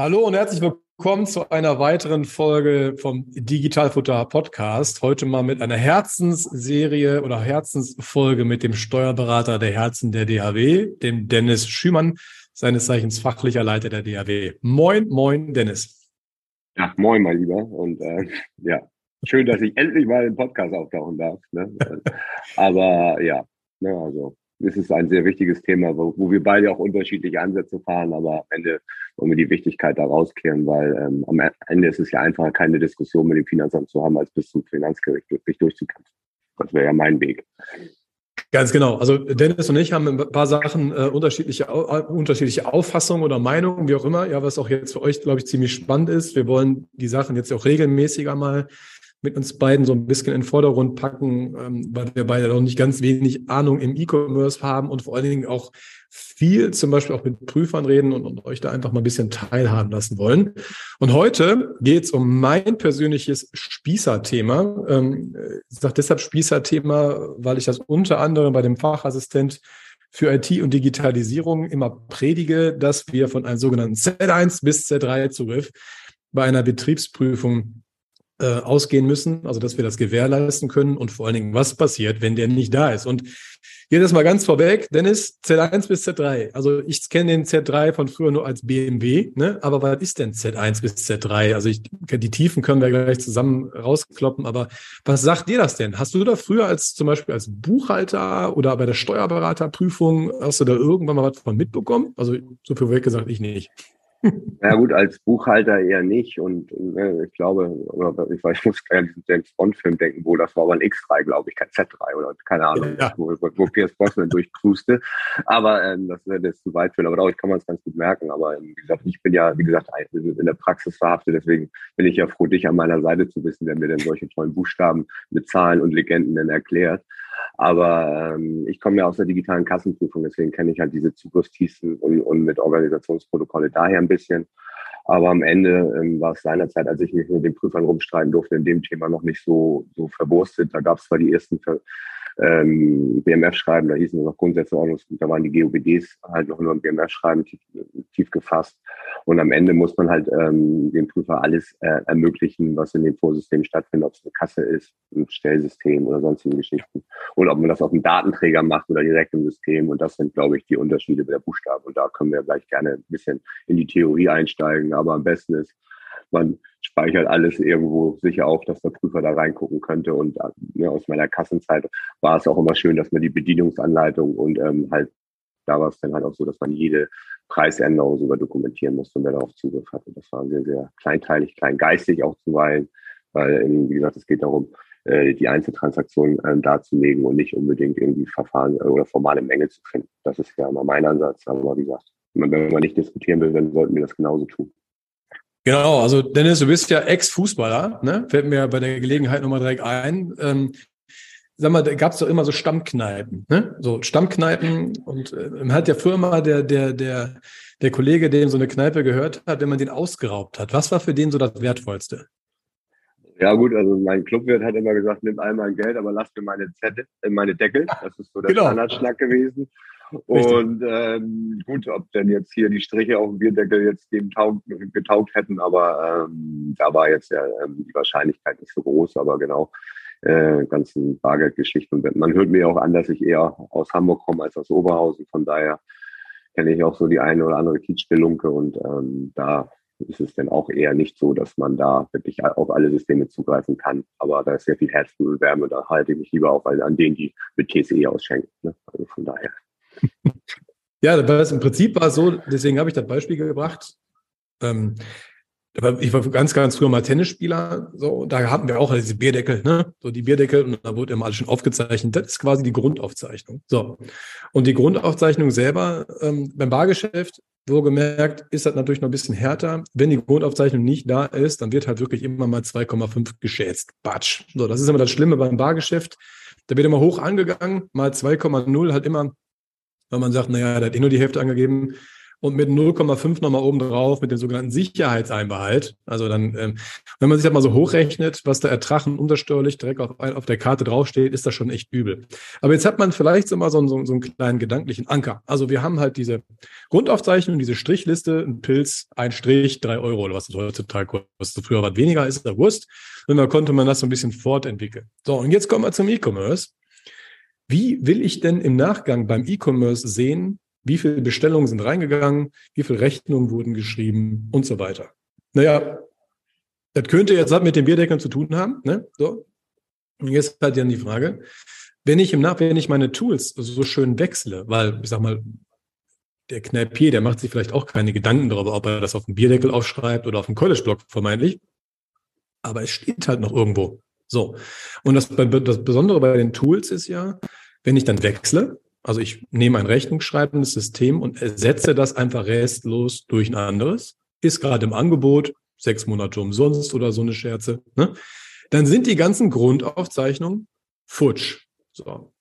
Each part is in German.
Hallo und herzlich willkommen zu einer weiteren Folge vom Digitalfutter Podcast. Heute mal mit einer Herzensserie oder Herzensfolge mit dem Steuerberater der Herzen der DHW, dem Dennis Schümann, seines Zeichens fachlicher Leiter der DHW. Moin, moin, Dennis. Ja, moin, mein Lieber. Und äh, ja, schön, dass ich endlich mal im Podcast auftauchen darf. Ne? Aber ja, ne, also es ist ein sehr wichtiges Thema, wo, wo wir beide auch unterschiedliche Ansätze fahren, aber am Ende wollen wir die Wichtigkeit da rausklären, weil ähm, am Ende ist es ja einfacher, keine Diskussion mit dem Finanzamt zu haben, als bis zum Finanzgericht sich durchzukämpfen. Das wäre ja mein Weg. Ganz genau. Also Dennis und ich haben ein paar Sachen äh, unterschiedliche, äh, unterschiedliche Auffassungen oder Meinungen, wie auch immer. Ja, was auch jetzt für euch, glaube ich, ziemlich spannend ist. Wir wollen die Sachen jetzt auch regelmäßiger mal mit uns beiden so ein bisschen in den Vordergrund packen, ähm, weil wir beide noch nicht ganz wenig Ahnung im E-Commerce haben und vor allen Dingen auch viel zum Beispiel auch mit Prüfern reden und, und euch da einfach mal ein bisschen teilhaben lassen wollen. Und heute geht es um mein persönliches Spießer-Thema. Ähm, ich sage deshalb Spießer-Thema, weil ich das unter anderem bei dem Fachassistent für IT und Digitalisierung immer predige, dass wir von einem sogenannten Z1 bis Z3 Zugriff bei einer Betriebsprüfung äh, ausgehen müssen, also dass wir das gewährleisten können und vor allen Dingen, was passiert, wenn der nicht da ist. Und hier das mal ganz vorweg, Dennis, Z1 bis Z3. Also ich kenne den Z3 von früher nur als BMW, ne? aber was ist denn Z1 bis Z3? Also ich, die Tiefen können wir gleich zusammen rauskloppen, aber was sagt dir das denn? Hast du da früher als zum Beispiel als Buchhalter oder bei der Steuerberaterprüfung, hast du da irgendwann mal was von mitbekommen? Also so viel weg gesagt, ich nicht. Ja gut, als Buchhalter eher nicht und äh, ich glaube, ich, weiß, ich muss gerne diesen James Bond-Film denken, wo das war aber ein X3, glaube ich, kein Z3 oder keine Ahnung, ja. wo, wo Pierce Brosnan durchcruiste. Aber ähm, das wäre jetzt zu weit führen, aber dadurch kann man es ganz gut merken. Aber ähm, wie gesagt, ich bin ja, wie gesagt, in der Praxis verhaftet, deswegen bin ich ja froh, dich an meiner Seite zu wissen, der mir denn solche tollen Buchstaben mit Zahlen und Legenden denn erklärt. Aber ähm, ich komme ja aus der digitalen Kassenprüfung, deswegen kenne ich halt diese Zugriffstiefen und, und mit Organisationsprotokolle daher ein bisschen. Aber am Ende ähm, war es seinerzeit, als ich mich mit den Prüfern rumstreiten durfte, in dem Thema noch nicht so, so verwurstet. Da gab es zwar die ersten Ver ähm, BMF-Schreiben, da hießen es noch Grundsätze Ordnungsgut, da waren die GOBDs halt noch nur im BMF-Schreiben tief, tief, gefasst. Und am Ende muss man halt ähm, dem Prüfer alles äh, ermöglichen, was in dem Vorsystem stattfindet, ob es eine Kasse ist, ein Stellsystem oder sonstige Geschichten. Und ob man das auf dem Datenträger macht oder direkt im System. Und das sind, glaube ich, die Unterschiede der Buchstaben. Und da können wir gleich gerne ein bisschen in die Theorie einsteigen. Aber am besten ist, man speichert alles irgendwo sicher auch, dass der Prüfer da reingucken könnte. Und ja, aus meiner Kassenzeit war es auch immer schön, dass man die Bedienungsanleitung und ähm, halt da war es dann halt auch so, dass man jede Preisänderung sogar dokumentieren musste und wer darauf Zugriff hatte. Das war sehr, sehr kleinteilig, kleingeistig auch zuweilen, weil, wie gesagt, es geht darum, äh, die Einzeltransaktion ähm, darzulegen und nicht unbedingt irgendwie Verfahren äh, oder formale Mängel zu finden. Das ist ja immer mein Ansatz. Aber wie gesagt, wenn man nicht diskutieren will, dann sollten wir das genauso tun. Genau, also Dennis, du bist ja Ex-Fußballer, ne? Fällt mir bei der Gelegenheit nochmal direkt ein. Ähm, sag mal, da gab es doch immer so Stammkneipen, ne? So Stammkneipen und äh, man hat ja früher mal der, der, der, der Kollege, dem so eine Kneipe gehört hat, wenn man den ausgeraubt hat. Was war für den so das Wertvollste? Ja gut, also mein Clubwirt hat immer gesagt, nimm einmal Geld, aber lass mir meine Zettel, äh, meine Deckel. Das ist so der genau. Standardschnack gewesen. Und ähm, gut, ob denn jetzt hier die Striche auf dem Bierdeckel jetzt dem taug, getaugt hätten, aber ähm, da war jetzt ja ähm, die Wahrscheinlichkeit nicht so groß. Aber genau, äh, ganzen Bargeldgeschichten. Und man hört mir auch an, dass ich eher aus Hamburg komme als aus Oberhausen. Von daher kenne ich auch so die eine oder andere Kiezspelunke und ähm, da ist es dann auch eher nicht so, dass man da wirklich auf alle Systeme zugreifen kann. Aber da ist sehr viel Herzblutswärme und da halte ich mich lieber auch an denen, die mit TCE ausschenken. Ne? Also von daher. Ja, das im Prinzip war so, deswegen habe ich das Beispiel gebracht. Ähm, ich war ganz, ganz früher mal Tennisspieler, so, da hatten wir auch diese Bierdeckel, ne? So die Bierdeckel und da wurde immer alles schon aufgezeichnet. Das ist quasi die Grundaufzeichnung. So. Und die Grundaufzeichnung selber ähm, beim Bargeschäft, so gemerkt, ist das natürlich noch ein bisschen härter. Wenn die Grundaufzeichnung nicht da ist, dann wird halt wirklich immer mal 2,5 geschätzt. Batsch. So, das ist immer das Schlimme beim Bargeschäft. Da wird immer hoch angegangen, mal 2,0 halt immer, weil man sagt, naja, da hat eh nur die Hälfte angegeben und mit 0,5 nochmal oben drauf mit dem sogenannten Sicherheitseinbehalt. Also dann, ähm, wenn man sich das mal so hochrechnet, was der Ertrag untersteuerlich direkt auf, auf der Karte draufsteht, ist das schon echt übel. Aber jetzt hat man vielleicht so mal so, so, so einen kleinen gedanklichen Anker. Also wir haben halt diese Grundaufzeichnung, diese Strichliste, ein Pilz, ein Strich, drei Euro oder was das heutzutage kostet. Früher was weniger ist, der Wurst. Und dann konnte man das so ein bisschen fortentwickeln. So, und jetzt kommen wir zum E-Commerce. Wie will ich denn im Nachgang beim E-Commerce sehen, wie viele Bestellungen sind reingegangen, wie viele Rechnungen wurden geschrieben und so weiter. Naja, das könnte jetzt mit den Bierdeckeln zu tun haben. Ne? So. Und jetzt halt dann die Frage, wenn ich im Nach, wenn ich meine Tools so schön wechsle, weil ich sag mal, der Kneipier, der macht sich vielleicht auch keine Gedanken darüber, ob er das auf dem Bierdeckel aufschreibt oder auf dem College-Blog vermeintlich. Aber es steht halt noch irgendwo. So. Und das, das Besondere bei den Tools ist ja, wenn ich dann wechsle, also ich nehme ein rechnungsschreibendes System und ersetze das einfach restlos durch ein anderes. Ist gerade im Angebot, sechs Monate umsonst oder so eine Scherze. Ne? Dann sind die ganzen Grundaufzeichnungen futsch. So.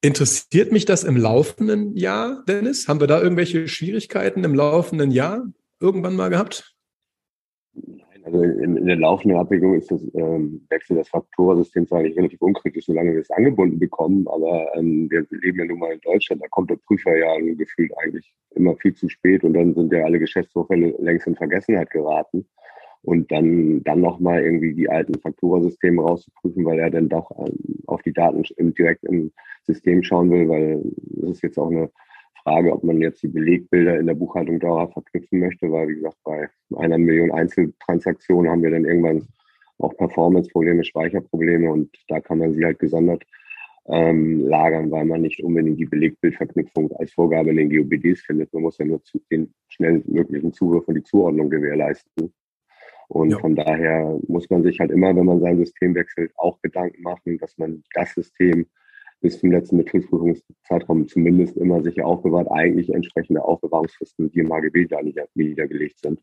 Interessiert mich das im laufenden Jahr, Dennis? Haben wir da irgendwelche Schwierigkeiten im laufenden Jahr irgendwann mal gehabt? Also in, in der laufenden Abwägung ist das ähm, Wechsel des Faktorsystems eigentlich relativ unkritisch, solange wir es angebunden bekommen. Aber ähm, wir leben ja nun mal in Deutschland, da kommt der Prüfer ja gefühlt eigentlich immer viel zu spät und dann sind ja alle Geschäftsvorfälle längst in Vergessenheit geraten. Und dann, dann nochmal irgendwie die alten Fakturasysteme rauszuprüfen, weil er dann doch ähm, auf die Daten im, direkt im System schauen will, weil das ist jetzt auch eine Frage, ob man jetzt die Belegbilder in der Buchhaltung dauerhaft verknüpfen möchte, weil, wie gesagt, bei einer Million Einzeltransaktionen haben wir dann irgendwann auch Performance-Probleme, Speicherprobleme und da kann man sie halt gesondert ähm, lagern, weil man nicht unbedingt die Belegbildverknüpfung als Vorgabe in den GOBDs findet. Man muss ja nur den schnellstmöglichen Zugriff und die Zuordnung gewährleisten. Und ja. von daher muss man sich halt immer, wenn man sein System wechselt, auch Gedanken machen, dass man das System bis zum letzten Betriebsprüfungszeitraum zumindest immer sicher aufbewahrt, eigentlich entsprechende Aufbewahrungsfristen, die im HGB da niedergelegt sind.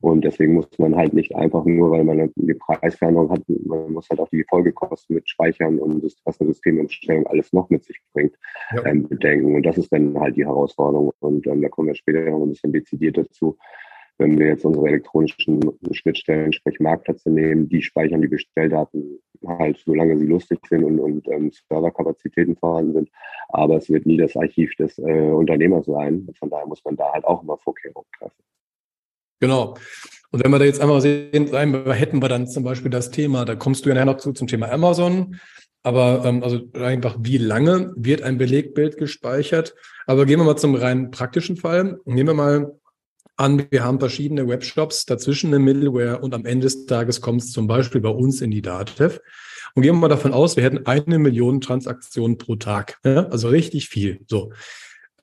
Und deswegen muss man halt nicht einfach nur, weil man die Preisveränderung hat, man muss halt auch die Folgekosten mit Speichern und das, was eine Systemumstellung alles noch mit sich bringt, ja. ähm, bedenken. Und das ist dann halt die Herausforderung. Und ähm, da kommen wir später noch ein bisschen dezidiert dazu wenn wir jetzt unsere elektronischen Schnittstellen, sprich Marktplätze nehmen, die speichern die Bestelldaten halt, solange sie lustig sind und, und ähm, Serverkapazitäten vorhanden sind. Aber es wird nie das Archiv des äh, Unternehmers sein. Von daher muss man da halt auch immer Vorkehrungen treffen. Genau. Und wenn wir da jetzt einmal sehen, hätten wir dann zum Beispiel das Thema, da kommst du ja noch zu zum Thema Amazon. Aber ähm, also einfach, wie lange wird ein Belegbild gespeichert? Aber gehen wir mal zum rein praktischen Fall. Nehmen wir mal an, wir haben verschiedene Webshops, dazwischen eine Middleware und am Ende des Tages kommt es zum Beispiel bei uns in die Datev. Und gehen wir mal davon aus, wir hätten eine Million Transaktionen pro Tag. Ja? Also richtig viel. So.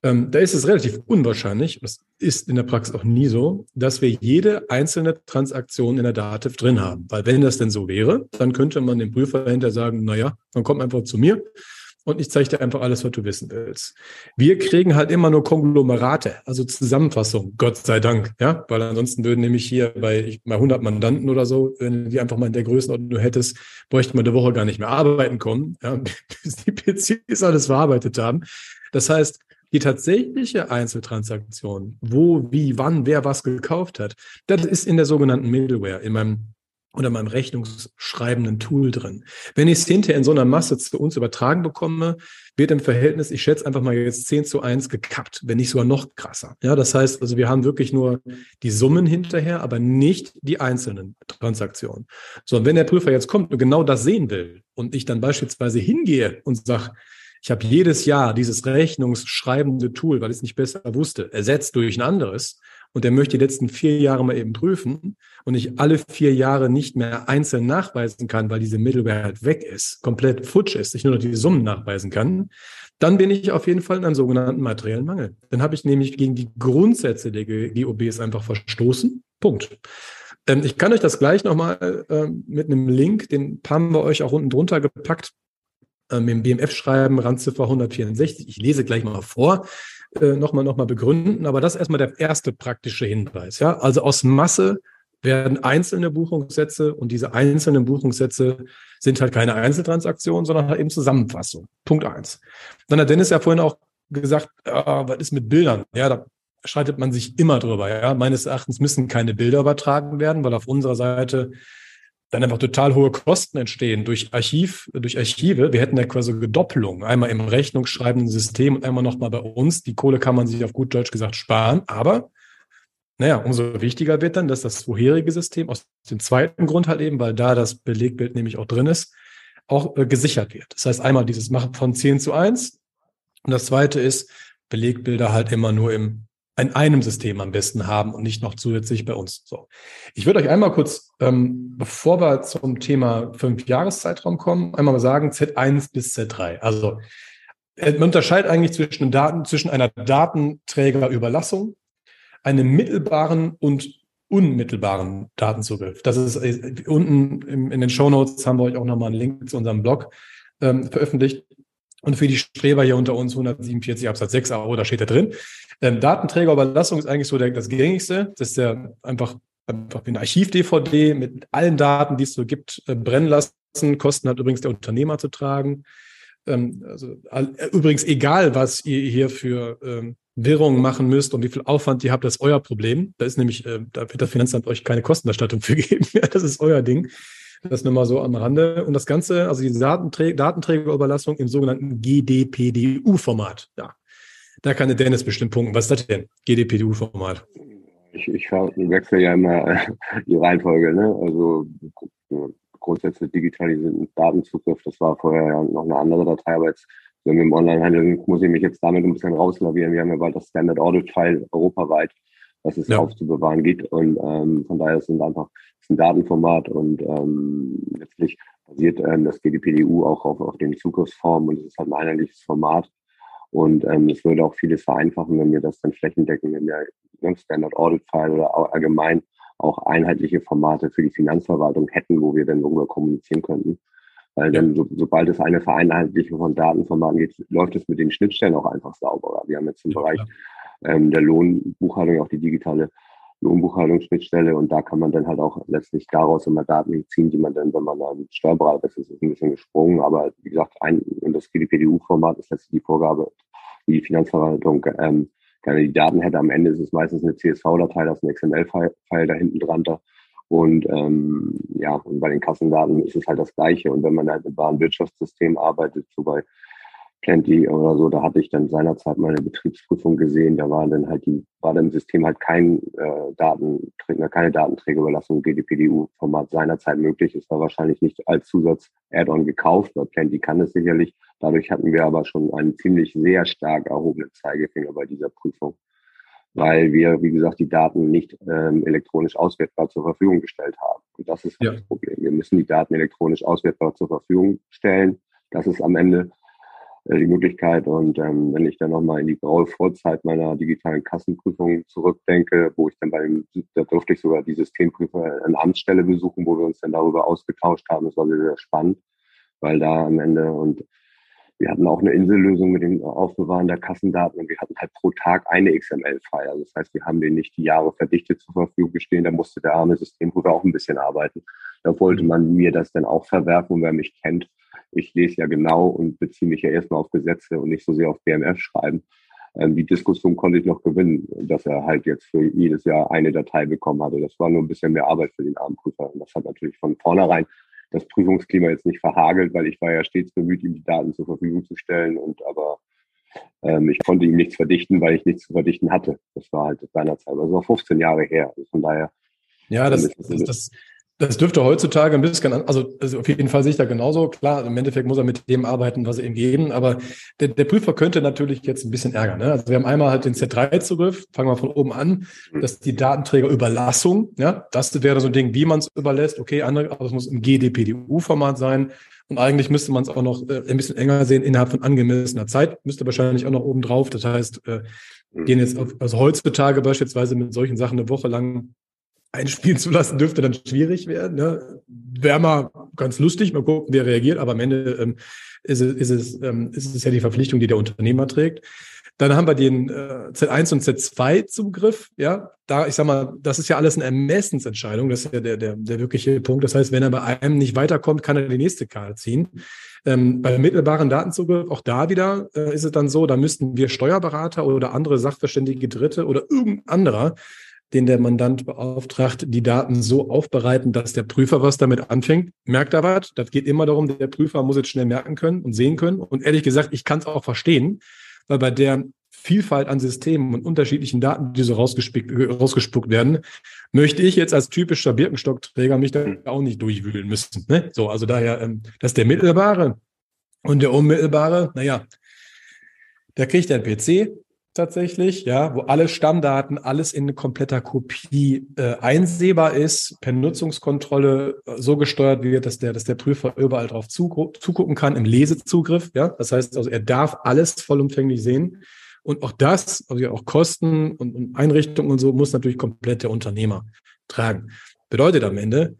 Ähm, da ist es relativ unwahrscheinlich, das ist in der Praxis auch nie so, dass wir jede einzelne Transaktion in der Dativ drin haben. Weil wenn das denn so wäre, dann könnte man dem Prüfer dahinter sagen, naja, dann kommt einfach zu mir, und ich zeige dir einfach alles, was du wissen willst. Wir kriegen halt immer nur Konglomerate, also Zusammenfassung, Gott sei Dank, ja, weil ansonsten würden nämlich hier bei, bei 100 Mandanten oder so, wenn die einfach mal in der Größenordnung hättest, bräuchte man eine Woche gar nicht mehr arbeiten kommen, ja, bis die PCs alles verarbeitet haben. Das heißt, die tatsächliche Einzeltransaktion, wo, wie, wann, wer was gekauft hat, das ist in der sogenannten Middleware, in meinem oder meinem rechnungsschreibenden Tool drin. Wenn ich es hinterher in so einer Masse zu uns übertragen bekomme, wird im Verhältnis, ich schätze einfach mal jetzt 10 zu 1 gekappt, wenn nicht sogar noch krasser. Ja, das heißt, also wir haben wirklich nur die Summen hinterher, aber nicht die einzelnen Transaktionen. So, und wenn der Prüfer jetzt kommt und genau das sehen will und ich dann beispielsweise hingehe und sage, ich habe jedes Jahr dieses rechnungsschreibende Tool, weil ich es nicht besser wusste, ersetzt durch ein anderes, und der möchte die letzten vier Jahre mal eben prüfen und ich alle vier Jahre nicht mehr einzeln nachweisen kann, weil diese Middleware halt weg ist, komplett futsch ist, ich nur noch die Summen nachweisen kann, dann bin ich auf jeden Fall in einem sogenannten materiellen Mangel. Dann habe ich nämlich gegen die Grundsätze der GOBs einfach verstoßen. Punkt. Ähm, ich kann euch das gleich nochmal äh, mit einem Link, den haben wir euch auch unten drunter gepackt, ähm, im BMF-Schreiben, Randziffer 164. Ich lese gleich mal vor äh, nochmal noch mal begründen. Aber das ist erstmal der erste praktische Hinweis. Ja? Also aus Masse werden einzelne Buchungssätze und diese einzelnen Buchungssätze sind halt keine Einzeltransaktionen, sondern halt eben Zusammenfassung. Punkt eins. Dann hat Dennis ja vorhin auch gesagt, ah, was ist mit Bildern? Ja, da streitet man sich immer drüber. Ja, meines Erachtens müssen keine Bilder übertragen werden, weil auf unserer Seite dann einfach total hohe Kosten entstehen durch Archiv, durch Archive. Wir hätten ja quasi Gedoppelung. Einmal im rechnungsschreibenden System und einmal nochmal bei uns. Die Kohle kann man sich auf gut Deutsch gesagt sparen. Aber, naja, umso wichtiger wird dann, dass das vorherige System aus dem zweiten Grund halt eben, weil da das Belegbild nämlich auch drin ist, auch äh, gesichert wird. Das heißt einmal dieses Machen von 10 zu 1. Und das zweite ist, Belegbilder halt immer nur im in einem System am besten haben und nicht noch zusätzlich bei uns. So. Ich würde euch einmal kurz, ähm, bevor wir zum Thema fünf Jahreszeitraum kommen, einmal mal sagen Z1 bis Z3. Also äh, man unterscheidet eigentlich zwischen Daten, zwischen einer Datenträgerüberlassung, einem mittelbaren und unmittelbaren Datenzugriff. Das ist äh, unten in den Show Notes haben wir euch auch nochmal einen Link zu unserem Blog ähm, veröffentlicht. Und für die Streber hier unter uns 147 Absatz 6 AO, da steht da drin. Ähm, Datenträgerüberlassung ist eigentlich so der, das gängigste. Das ist ja einfach, einfach ein Archiv-DVD mit allen Daten, die es so gibt, äh, brennen lassen. Kosten hat übrigens der Unternehmer zu tragen. Ähm, also, äh, übrigens, egal, was ihr hier für ähm, Wirrungen machen müsst und wie viel Aufwand ihr habt, das ist euer Problem. Da ist nämlich, äh, da wird das Finanzamt euch keine Kostenerstattung für geben. das ist euer Ding. Das nur mal so am Rande. Und das Ganze, also die Datenträ Datenträgerüberlassung im sogenannten GDPDU-Format. Ja. Da kann der Dennis bestimmt punkten. Was ist das denn? GDPDU-Format. Ich, ich wechsle ja immer die Reihenfolge. Ne? Also grundsätzlich digitalisierten Datenzugriff, das war vorher ja noch eine andere Datei, aber jetzt wenn wir im Onlinehandel muss ich mich jetzt damit ein bisschen rauslavieren. Wir haben ja bald das Standard Audit File europaweit, was es ja. aufzubewahren geht. Und ähm, von daher sind einfach ein Datenformat und ähm, letztlich basiert ähm, das GDPDU auch auf, auf den Zugriffsformen und es ist halt ein einheitliches Format. Und ähm, es würde auch vieles vereinfachen, wenn wir das dann flächendeckend in der Standard Audit File oder allgemein auch einheitliche Formate für die Finanzverwaltung hätten, wo wir dann darüber kommunizieren könnten. Weil dann, so, sobald es eine Vereinheitlichung von Datenformaten geht, läuft es mit den Schnittstellen auch einfach sauberer. Wir haben jetzt im ja, Bereich ähm, der Lohnbuchhaltung auch die digitale Lohnbuchhaltungsschnittstelle und da kann man dann halt auch letztlich daraus immer Daten ziehen, die man dann, wenn man dann Steuerberater ist, ist es ein bisschen gesprungen, aber wie gesagt, ein, und das GDPDU-Format ist letztlich die Vorgabe, wie die Finanzverwaltung ähm, gerne die Daten hätte. Am Ende ist es meistens eine CSV-Datei, da ist ein XML-File da hinten dran. Da. Und ähm, ja, und bei den Kassendaten ist es halt das Gleiche. Und wenn man halt mit Warenwirtschaftssystem arbeitet, so bei Plenty oder so, da hatte ich dann seinerzeit mal eine Betriebsprüfung gesehen, da war dann halt die, war dann im System halt kein äh, Datenträger, keine Datenträgerüberlassung GDPDU-Format seinerzeit möglich. Es war wahrscheinlich nicht als Zusatz-Add-on gekauft, weil Plenty kann es sicherlich. Dadurch hatten wir aber schon einen ziemlich sehr stark erhobenen Zeigefinger bei dieser Prüfung, weil wir, wie gesagt, die Daten nicht ähm, elektronisch auswertbar zur Verfügung gestellt haben. Und das ist ja. das Problem. Wir müssen die Daten elektronisch auswertbar zur Verfügung stellen. Das ist am Ende die Möglichkeit. Und ähm, wenn ich dann nochmal in die graue Vorzeit meiner digitalen Kassenprüfung zurückdenke, wo ich dann bei dem, da durfte ich sogar die Systemprüfer an Amtsstelle besuchen, wo wir uns dann darüber ausgetauscht haben. Das war sehr, spannend, weil da am Ende und wir hatten auch eine Insellösung mit dem Aufbewahren der Kassendaten und wir hatten halt pro Tag eine XML-File. Also das heißt, wir haben den nicht die Jahre verdichtet zur Verfügung gestehen. Da musste der arme Systemprüfer auch ein bisschen arbeiten. Da wollte man mir das dann auch verwerfen. Und wer mich kennt, ich lese ja genau und beziehe mich ja erstmal auf Gesetze und nicht so sehr auf BMF schreiben. ähm, die Diskussion konnte ich noch gewinnen, dass er halt jetzt für jedes Jahr eine Datei bekommen hatte. Das war nur ein bisschen mehr Arbeit für den armen Prüfer. Und das hat natürlich von vornherein das Prüfungsklima jetzt nicht verhagelt, weil ich war ja stets bemüht, ihm die Daten zur Verfügung zu stellen. Und aber ähm, ich konnte ihm nichts verdichten, weil ich nichts zu verdichten hatte. Das war halt seinerzeit. Also war 15 Jahre her. Also von daher. Ja, das, das, das, das dürfte heutzutage ein bisschen, also, also auf jeden Fall sehe ich da genauso. Klar, im Endeffekt muss er mit dem arbeiten, was er ihm geben, aber der, der Prüfer könnte natürlich jetzt ein bisschen ärgern. Ne? Also wir haben einmal halt den Z3-Zugriff, fangen wir von oben an, dass die Datenträgerüberlassung, ja, das wäre so ein Ding, wie man es überlässt. Okay, andere, aber es muss im GDPDU-Format sein. Und eigentlich müsste man es auch noch äh, ein bisschen enger sehen innerhalb von angemessener Zeit, müsste wahrscheinlich auch noch oben drauf. Das heißt, äh, gehen jetzt auf, also heutzutage beispielsweise mit solchen Sachen eine Woche lang einspielen zu lassen, dürfte dann schwierig werden. Ne? Wäre mal ganz lustig, mal gucken, wer reagiert, aber am Ende ähm, ist, es, ist, es, ähm, ist es ja die Verpflichtung, die der Unternehmer trägt. Dann haben wir den äh, Z1 und Z2-Zugriff. Ja, da, ich sag mal, das ist ja alles eine Ermessensentscheidung. Das ist ja der, der, der wirkliche Punkt. Das heißt, wenn er bei einem nicht weiterkommt, kann er die nächste Karte ziehen. Ähm, bei mittelbaren Datenzugriff, auch da wieder äh, ist es dann so, da müssten wir Steuerberater oder andere sachverständige Dritte oder irgendein anderer den der Mandant beauftragt, die Daten so aufbereiten, dass der Prüfer was damit anfängt. Merkt er was? Das geht immer darum, der Prüfer muss jetzt schnell merken können und sehen können. Und ehrlich gesagt, ich kann es auch verstehen, weil bei der Vielfalt an Systemen und unterschiedlichen Daten, die so rausgespuckt werden, möchte ich jetzt als typischer Birkenstockträger mich da auch nicht durchwühlen müssen. Ne? So, also daher, ähm, das ist der mittelbare und der unmittelbare, naja, da kriegt er PC, tatsächlich, ja, wo alle Stammdaten, alles in kompletter Kopie äh, einsehbar ist, per Nutzungskontrolle äh, so gesteuert wird, dass der, dass der Prüfer überall drauf zugucken kann im Lesezugriff, ja. Das heißt also, er darf alles vollumfänglich sehen. Und auch das, also ja auch Kosten und, und Einrichtungen und so, muss natürlich komplett der Unternehmer tragen. Bedeutet am Ende,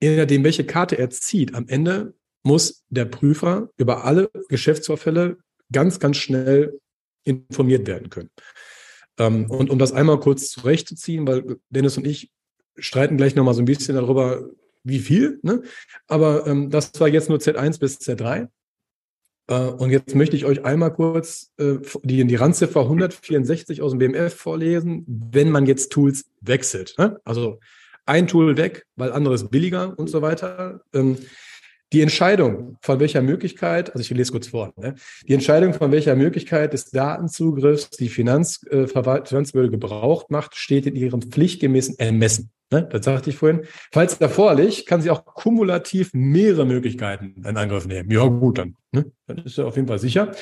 je nachdem, welche Karte er zieht, am Ende muss der Prüfer über alle Geschäftsvorfälle ganz, ganz schnell informiert werden können. Ähm, und um das einmal kurz zurechtzuziehen, weil Dennis und ich streiten gleich nochmal so ein bisschen darüber, wie viel. Ne? Aber ähm, das war jetzt nur Z1 bis Z3. Äh, und jetzt möchte ich euch einmal kurz äh, die, die Randziffer 164 aus dem BMF vorlesen, wenn man jetzt Tools wechselt. Ne? Also ein Tool weg, weil anderes billiger und so weiter. Ähm, die Entscheidung von welcher Möglichkeit, also ich lese kurz vor, ne? die Entscheidung von welcher Möglichkeit des Datenzugriffs die äh, Finanzbehörde gebraucht macht, steht in ihrem pflichtgemäßen Ermessen. Ne? Das sagte ich vorhin. Falls erforderlich, kann sie auch kumulativ mehrere Möglichkeiten in Angriff nehmen. Ja, gut, dann, ne? dann ist er auf jeden Fall sicher.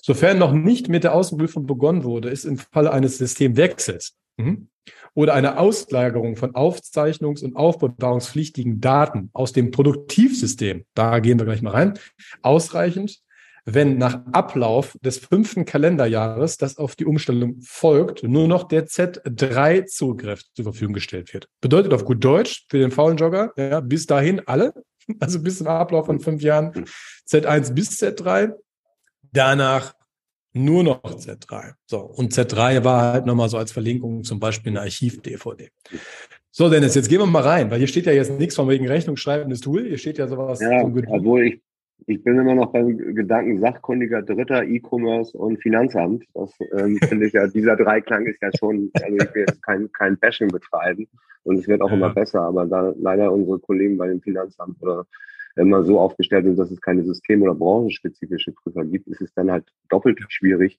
Sofern noch nicht mit der Außenprüfung begonnen wurde, ist im Falle eines Systemwechsels mhm oder eine Auslagerung von aufzeichnungs- und aufbewahrungspflichtigen Daten aus dem Produktivsystem, da gehen wir gleich mal rein, ausreichend, wenn nach Ablauf des fünften Kalenderjahres, das auf die Umstellung folgt, nur noch der Z3-Zugriff zur Verfügung gestellt wird. Bedeutet auf gut Deutsch für den faulen Jogger, ja, bis dahin alle, also bis zum Ablauf von fünf Jahren Z1 bis Z3, danach nur noch Z3. So, und Z3 war halt nochmal so als Verlinkung zum Beispiel eine Archiv-DVD. So, Dennis, jetzt gehen wir mal rein, weil hier steht ja jetzt nichts von wegen Rechnung schreibendes Tool. Hier steht ja sowas. Ja, obwohl ich, ich bin immer noch beim Gedanken sachkundiger Dritter, E-Commerce und Finanzamt. Das ähm, finde ich ja, dieser Dreiklang ist ja schon, also ich will jetzt kein, kein Bashing betreiben und es wird auch ja. immer besser, aber da leider unsere Kollegen bei dem Finanzamt oder immer so aufgestellt sind, dass es keine system- oder branchenspezifische Prüfer gibt, ist es dann halt doppelt schwierig,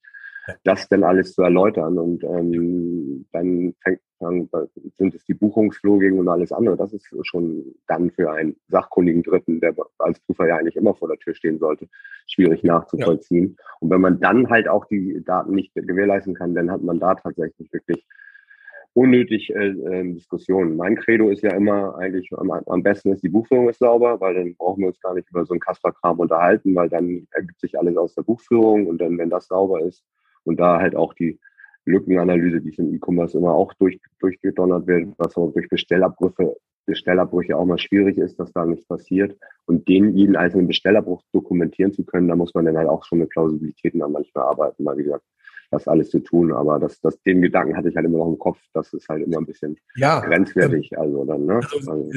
das dann alles zu erläutern. Und ähm, dann, fängt, dann sind es die Buchungslogiken und alles andere. Das ist schon dann für einen sachkundigen Dritten, der als Prüfer ja eigentlich immer vor der Tür stehen sollte, schwierig nachzuvollziehen. Ja. Und wenn man dann halt auch die Daten nicht gewährleisten kann, dann hat man da tatsächlich wirklich unnötig äh, äh, Diskussionen. Mein Credo ist ja immer eigentlich am, am, besten ist die Buchführung ist sauber, weil dann brauchen wir uns gar nicht über so einen Kasperkram unterhalten, weil dann ergibt sich alles aus der Buchführung und dann, wenn das sauber ist und da halt auch die Lückenanalyse, die im E-Commerce immer auch durch, durchgedonnert wird, was auch durch Bestellabbrüche, Bestellabbrüche auch mal schwierig ist, dass da nichts passiert. Und den jeden einzelnen Bestellabbruch dokumentieren zu können, da muss man dann halt auch schon mit Plausibilitäten dann manchmal arbeiten, weil wie gesagt, das alles zu tun. Aber das, das, den Gedanken hatte ich halt immer noch im Kopf, das ist halt immer ein bisschen ja, grenzwertig. Ähm, also dann, ne? Also, also,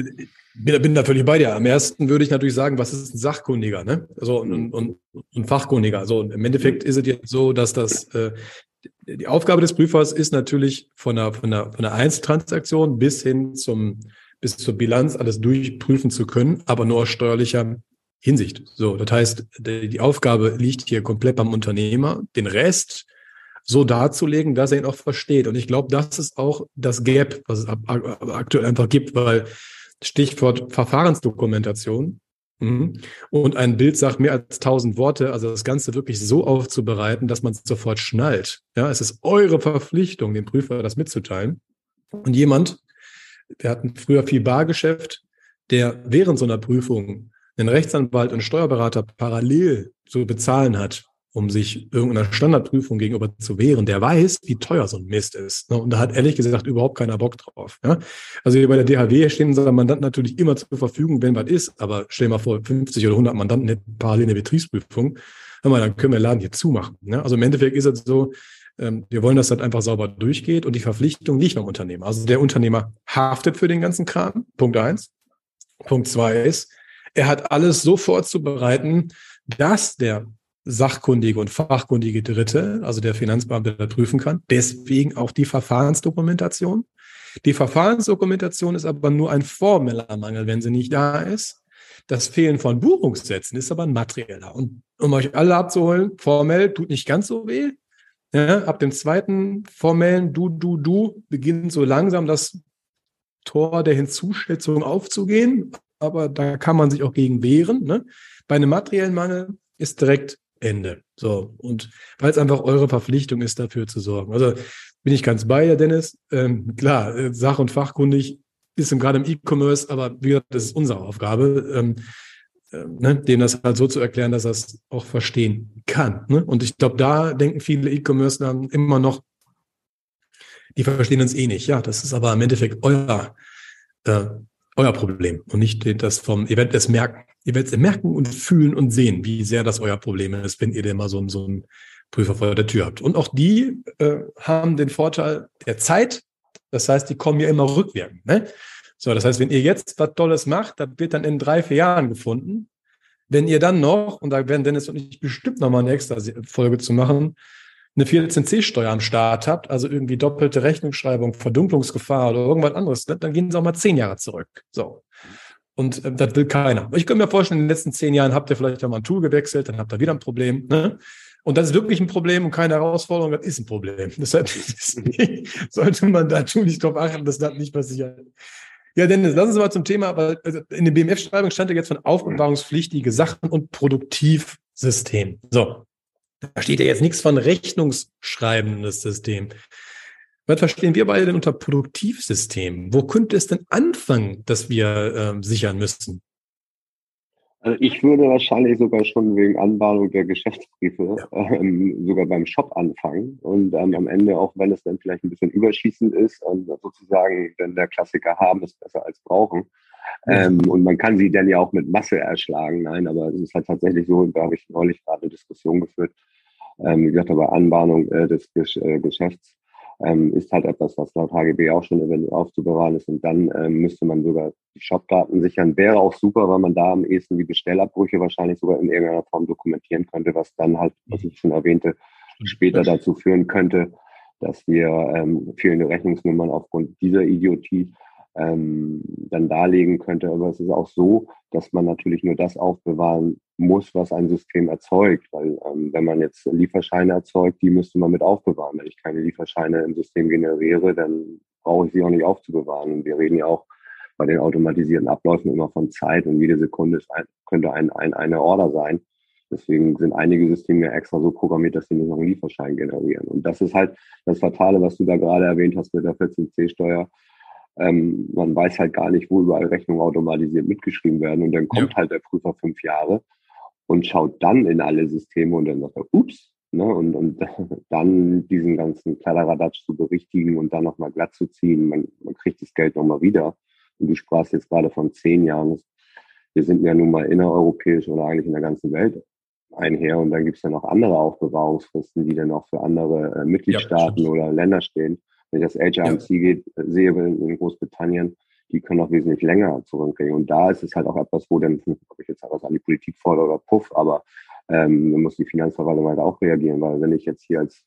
bin, bin da völlig bei dir. Am ersten würde ich natürlich sagen, was ist ein Sachkundiger, ne? Also und, und, und Fachkundiger. Also im Endeffekt ist es jetzt so, dass das äh, die Aufgabe des Prüfers ist natürlich von der, von der, von der Einzeltransaktion bis hin zum, bis zur Bilanz alles durchprüfen zu können, aber nur aus steuerlicher Hinsicht. So, das heißt, die Aufgabe liegt hier komplett beim Unternehmer. Den Rest so darzulegen, dass er ihn auch versteht. Und ich glaube, das ist auch das Gap, was es aktuell einfach gibt, weil Stichwort Verfahrensdokumentation. Mhm. Und ein Bild sagt mehr als tausend Worte, also das Ganze wirklich so aufzubereiten, dass man es sofort schnallt. Ja, es ist eure Verpflichtung, dem Prüfer das mitzuteilen. Und jemand, der hat früher viel Bargeschäft, der während so einer Prüfung einen Rechtsanwalt und Steuerberater parallel zu bezahlen hat, um sich irgendeiner Standardprüfung gegenüber zu wehren, der weiß, wie teuer so ein Mist ist. Ne? Und da hat ehrlich gesagt überhaupt keiner Bock drauf. Also hier bei der DHW stehen unsere Mandanten natürlich immer zur Verfügung, wenn was ist. Aber stell mal vor, 50 oder 100 Mandanten hätten parallel eine Betriebsprüfung. dann können wir den Laden hier zumachen. Ne? Also im Endeffekt ist es so, ähm, wir wollen, dass das einfach sauber durchgeht und die Verpflichtung liegt beim Unternehmer. Also der Unternehmer haftet für den ganzen Kram. Punkt eins. Punkt zwei ist, er hat alles so vorzubereiten, dass der sachkundige und fachkundige Dritte, also der Finanzbeamte, da prüfen kann. Deswegen auch die Verfahrensdokumentation. Die Verfahrensdokumentation ist aber nur ein formeller Mangel, wenn sie nicht da ist. Das Fehlen von Buchungssätzen ist aber ein materieller. Und um euch alle abzuholen, formell tut nicht ganz so weh. Ja, ab dem zweiten formellen Du, Du, Du beginnt so langsam das Tor der Hinzuschätzung aufzugehen. Aber da kann man sich auch gegen wehren. Ne? Bei einem materiellen Mangel ist direkt Ende. So. Und weil es einfach eure Verpflichtung ist, dafür zu sorgen. Also bin ich ganz bei dir, Dennis. Ähm, klar, äh, sach- und fachkundig ist gerade im E-Commerce, aber wie gesagt, das ist unsere Aufgabe, ähm, äh, ne, dem das halt so zu erklären, dass er es auch verstehen kann. Ne? Und ich glaube, da denken viele E-Commerce immer noch, die verstehen uns eh nicht. Ja, das ist aber im Endeffekt euer, äh, euer Problem und nicht das vom, werdet es merken. Ihr werdet es merken und fühlen und sehen, wie sehr das euer Problem ist, wenn ihr denn mal so, so einen Prüfer vor der Tür habt. Und auch die äh, haben den Vorteil der Zeit. Das heißt, die kommen ja immer rückwirkend. Ne? So, das heißt, wenn ihr jetzt was Tolles macht, das wird dann in drei, vier Jahren gefunden. Wenn ihr dann noch, und da werden Dennis und ich bestimmt nochmal eine extra Folge zu machen, eine 14c-Steuer am Start habt, also irgendwie doppelte Rechnungsschreibung, Verdunklungsgefahr oder irgendwas anderes, dann gehen sie auch mal zehn Jahre zurück. So. Und äh, das will keiner. Ich könnte mir vorstellen, in den letzten zehn Jahren habt ihr vielleicht mal ein Tool gewechselt, dann habt ihr wieder ein Problem. Ne? Und das ist wirklich ein Problem und keine Herausforderung, das ist ein Problem. Deshalb sollte man da tunlich darauf achten, dass das nicht passiert. Ja, Dennis, lass uns mal zum Thema, weil also in der BMF-Schreibung stand ja jetzt von aufbewahrungspflichtige Sachen und Produktivsystem. So, da steht ja jetzt nichts von rechnungsschreibendes System. Was verstehen wir beide denn unter Produktivsystem? Wo könnte es denn anfangen, dass wir ähm, sichern müssten? Also ich würde wahrscheinlich sogar schon wegen Anbahnung der Geschäftsbriefe ja. ähm, sogar beim Shop anfangen und ähm, am Ende, auch wenn es dann vielleicht ein bisschen überschießend ist, ähm, sozusagen, denn der Klassiker haben ist besser als brauchen. Ähm, und man kann sie dann ja auch mit Masse erschlagen. Nein, aber es ist halt tatsächlich so, da habe ich neulich gerade eine Diskussion geführt, ähm, wie gesagt, aber Anbahnung äh, des Gesch äh, Geschäfts ähm, ist halt etwas, was laut HGB auch schon eventuell aufzubewahren ist. Und dann ähm, müsste man sogar die Shopdaten sichern. Wäre auch super, weil man da am ehesten die Bestellabbrüche wahrscheinlich sogar in irgendeiner Form dokumentieren könnte, was dann halt, was ich schon erwähnte, später dazu führen könnte, dass wir ähm, fehlende Rechnungsnummern aufgrund dieser Idiotie ähm, dann darlegen könnte. Aber es ist auch so, dass man natürlich nur das aufbewahren muss, was ein System erzeugt. Weil ähm, wenn man jetzt Lieferscheine erzeugt, die müsste man mit aufbewahren. Wenn ich keine Lieferscheine im System generiere, dann brauche ich sie auch nicht aufzubewahren. Wir reden ja auch bei den automatisierten Abläufen immer von Zeit und jede Sekunde ein, könnte ein, ein, eine Order sein. Deswegen sind einige Systeme extra so programmiert, dass sie nur noch einen Lieferschein generieren. Und das ist halt das Fatale, was du da gerade erwähnt hast mit der 14c-Steuer. Ähm, man weiß halt gar nicht, wo überall Rechnungen automatisiert mitgeschrieben werden. Und dann kommt ja. halt der Prüfer fünf Jahre und schaut dann in alle Systeme und dann sagt er, ups, ne? und, und dann diesen ganzen Kladderadatsch zu berichtigen und dann nochmal glatt zu ziehen. Man, man kriegt das Geld nochmal wieder. Und du sprachst jetzt gerade von zehn Jahren. Wir sind ja nun mal innereuropäisch oder eigentlich in der ganzen Welt einher und dann gibt es ja noch andere Aufbewahrungsfristen, die dann auch für andere äh, Mitgliedstaaten ja, oder Länder stehen. Wenn ich das HRMC ja. geht, sehe in Großbritannien, die können auch wesentlich länger zurückgehen. Und da ist es halt auch etwas, wo dann, ob ich jetzt was an die Politik fordere oder puff, aber ähm, dann muss die Finanzverwaltung halt auch reagieren, weil wenn ich jetzt hier als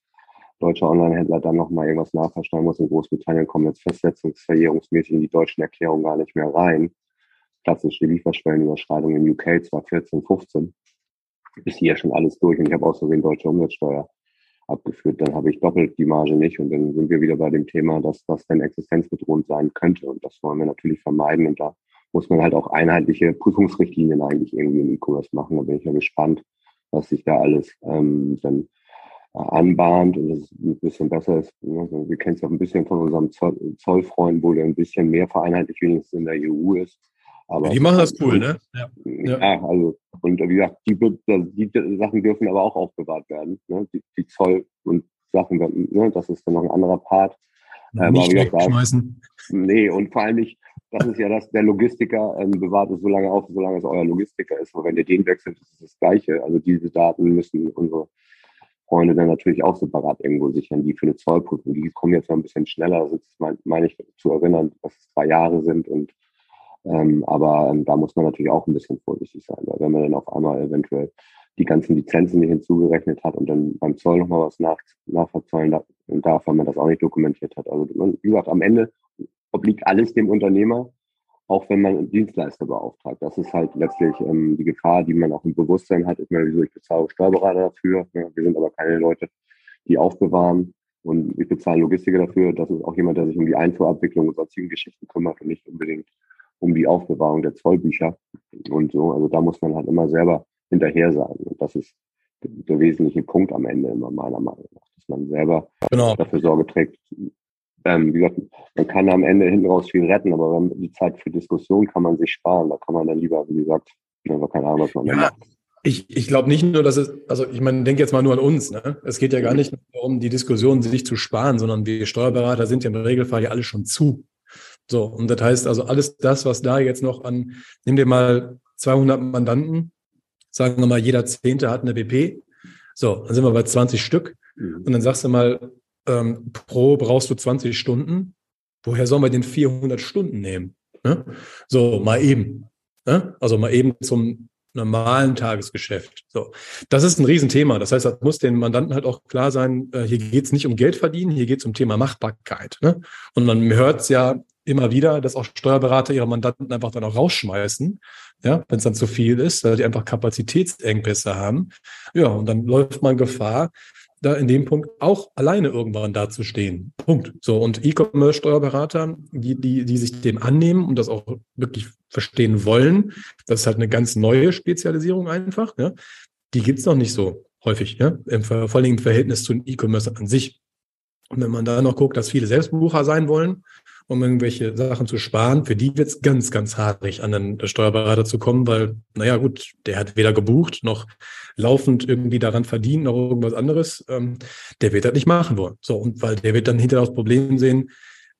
deutscher Online-Händler dann nochmal irgendwas nachversteuern muss in Großbritannien, kommen jetzt festsetzungsverjährungsmäßig in die deutschen Erklärungen gar nicht mehr rein. Klassische Lieferschwellenüberschreitung in UK 2014, 15 ist hier schon alles durch und ich habe außerdem deutsche Umsatzsteuer abgeführt, dann habe ich doppelt die Marge nicht und dann sind wir wieder bei dem Thema, dass das dann existenzbedrohend sein könnte und das wollen wir natürlich vermeiden und da muss man halt auch einheitliche Prüfungsrichtlinien eigentlich irgendwie im E-Commerce machen. Da bin ich ja gespannt, was sich da alles ähm, dann anbahnt und das ein bisschen besser ist. Ne? Wir kennen es ja ein bisschen von unserem Zoll Zollfreund, wo der ein bisschen mehr vereinheitlich wenigstens in der EU ist. Aber die machen das cool, ne? Ja. ja, also, und wie gesagt, die, die, Sachen dürfen aber auch aufbewahrt werden. Ne? Die, die Zoll und Sachen, ne? das ist dann noch ein anderer Part. Ähm, nicht wegschmeißen. Nee, und vor allem nicht, das ist ja das, der Logistiker ähm, bewahrt es so lange auf, solange es euer Logistiker ist. Aber wenn ihr den wechselt, ist es das Gleiche. Also diese Daten müssen unsere Freunde dann natürlich auch separat irgendwo sichern, die für eine Zollprüfung. Die kommen jetzt noch ein bisschen schneller, das meine mein ich zu erinnern, dass es drei Jahre sind und ähm, aber ähm, da muss man natürlich auch ein bisschen vorsichtig sein, weil wenn man dann auf einmal eventuell die ganzen Lizenzen nicht hinzugerechnet hat und dann beim Zoll nochmal was nach, nachverzollen darf, weil man das auch nicht dokumentiert hat. Also wie gesagt, am Ende obliegt alles dem Unternehmer, auch wenn man Dienstleister beauftragt. Das ist halt letztlich ähm, die Gefahr, die man auch im Bewusstsein hat. Ich meine, wieso ich bezahle Steuerberater dafür. Ja, wir sind aber keine Leute, die aufbewahren. Und ich bezahle Logistiker dafür. Das ist auch jemand, der sich um die Einfuhrabwicklung und sonstigen Geschichten kümmert und nicht unbedingt um die Aufbewahrung der Zollbücher und so. Also da muss man halt immer selber hinterher sein. Und das ist der wesentliche Punkt am Ende immer meiner Meinung nach, dass man selber genau. dafür Sorge trägt. Ähm, wie gesagt, man kann am Ende hinten raus viel retten, aber wenn die Zeit für Diskussion kann man sich sparen. Da kann man dann lieber, wie gesagt, einfach keine Ahnung, was man ja. macht. Ich, ich glaube nicht nur, dass es, also ich meine, denke jetzt mal nur an uns. Ne? Es geht ja gar nicht darum, die Diskussion sich zu sparen, sondern wir Steuerberater sind ja im Regelfall ja alle schon zu. So, und das heißt also alles das, was da jetzt noch an, nimm dir mal 200 Mandanten, sagen wir mal, jeder Zehnte hat eine BP. So, dann sind wir bei 20 Stück. Mhm. Und dann sagst du mal, ähm, pro brauchst du 20 Stunden. Woher sollen wir den 400 Stunden nehmen? Ne? So, mal eben. Ne? Also mal eben zum normalen Tagesgeschäft. So, das ist ein Riesenthema. Das heißt, das muss den Mandanten halt auch klar sein, äh, hier geht es nicht um Geld verdienen, hier geht es um Thema Machbarkeit. Ne? Und man hört es ja immer wieder, dass auch Steuerberater ihre Mandanten einfach dann auch rausschmeißen, ja, wenn es dann zu viel ist, weil die einfach Kapazitätsengpässe haben. Ja, und dann läuft man Gefahr, da in dem Punkt auch alleine irgendwann dazustehen. Punkt. So, und E-Commerce-Steuerberater, die, die, die sich dem annehmen und das auch wirklich verstehen wollen, das ist halt eine ganz neue Spezialisierung einfach, ja, die gibt's noch nicht so häufig, ja, im, vor allen Dingen im Verhältnis zu E-Commerce an sich. Und wenn man da noch guckt, dass viele Selbstbucher sein wollen, um irgendwelche Sachen zu sparen, für die wird es ganz, ganz haarig, an den Steuerberater zu kommen, weil, naja, gut, der hat weder gebucht noch laufend irgendwie daran verdient noch irgendwas anderes. Ähm, der wird das nicht machen wollen. So, und weil der wird dann hinterher das Problem sehen,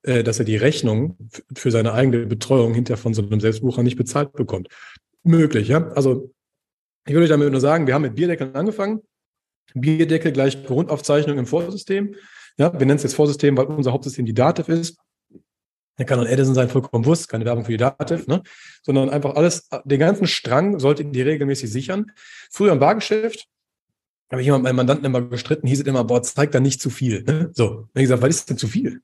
äh, dass er die Rechnung für seine eigene Betreuung hinterher von so einem Selbstbucher nicht bezahlt bekommt. Möglich, ja. Also ich würde damit nur sagen, wir haben mit Bierdeckeln angefangen. Bierdeckel gleich Grundaufzeichnung im Vorsystem. Ja, wir nennen es jetzt Vorsystem, weil unser Hauptsystem die Dativ ist. Der kann dann Edison sein, vollkommen wurscht, keine Werbung für die Dativ, ne? sondern einfach alles, den ganzen Strang sollte die regelmäßig sichern. Früher im Bargeschäft habe ich jemand meinen Mandanten immer gestritten, hieß es immer, boah, zeig da nicht zu viel. Ne? So, dann habe ich gesagt, was ist denn zu viel?